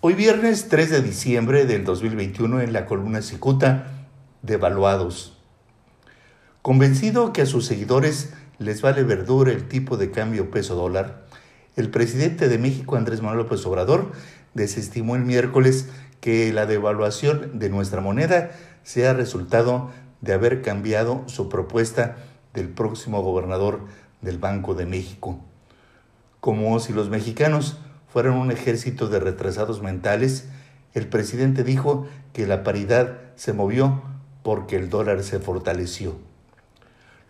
Hoy viernes 3 de diciembre del 2021 en la columna Cicuta, devaluados. Convencido que a sus seguidores les vale verdura el tipo de cambio peso dólar, el presidente de México, Andrés Manuel López Obrador, desestimó el miércoles que la devaluación de nuestra moneda sea resultado de haber cambiado su propuesta del próximo gobernador del Banco de México. Como si los mexicanos fueron un ejército de retrasados mentales, el presidente dijo que la paridad se movió porque el dólar se fortaleció.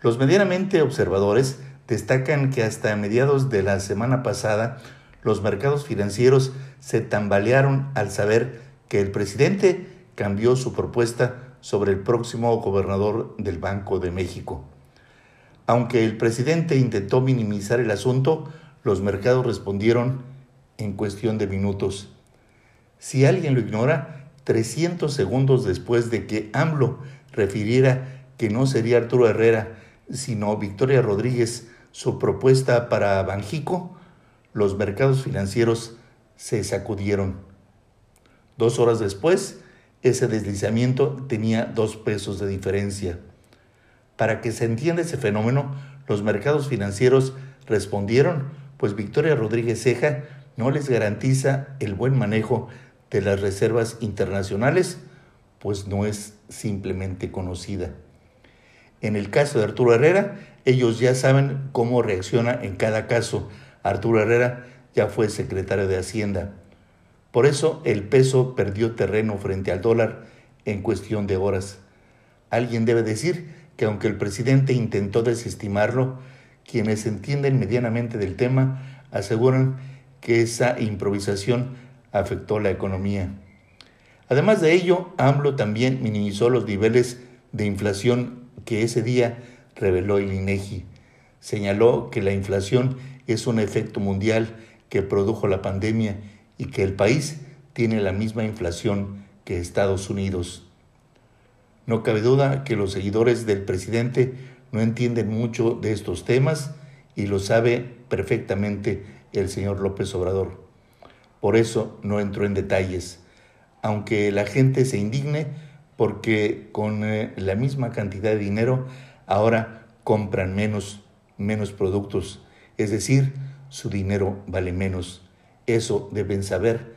Los medianamente observadores destacan que hasta mediados de la semana pasada los mercados financieros se tambalearon al saber que el presidente cambió su propuesta sobre el próximo gobernador del Banco de México. Aunque el presidente intentó minimizar el asunto, los mercados respondieron en cuestión de minutos. Si alguien lo ignora, 300 segundos después de que AMLO refiriera que no sería Arturo Herrera, sino Victoria Rodríguez su propuesta para Banjico, los mercados financieros se sacudieron. Dos horas después, ese deslizamiento tenía dos pesos de diferencia. Para que se entienda ese fenómeno, los mercados financieros respondieron, pues Victoria Rodríguez Ceja no les garantiza el buen manejo de las reservas internacionales, pues no es simplemente conocida. En el caso de Arturo Herrera, ellos ya saben cómo reacciona en cada caso. Arturo Herrera ya fue secretario de Hacienda. Por eso el peso perdió terreno frente al dólar en cuestión de horas. Alguien debe decir que aunque el presidente intentó desestimarlo, quienes entienden medianamente del tema aseguran que esa improvisación afectó la economía. Además de ello, AMLO también minimizó los niveles de inflación que ese día reveló el INEGI. Señaló que la inflación es un efecto mundial que produjo la pandemia y que el país tiene la misma inflación que Estados Unidos. No cabe duda que los seguidores del presidente no entienden mucho de estos temas y lo sabe perfectamente el señor López Obrador. Por eso no entró en detalles, aunque la gente se indigne porque con eh, la misma cantidad de dinero ahora compran menos, menos productos, es decir, su dinero vale menos. Eso deben saber,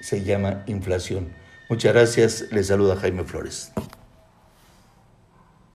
se llama inflación. Muchas gracias, les saluda Jaime Flores.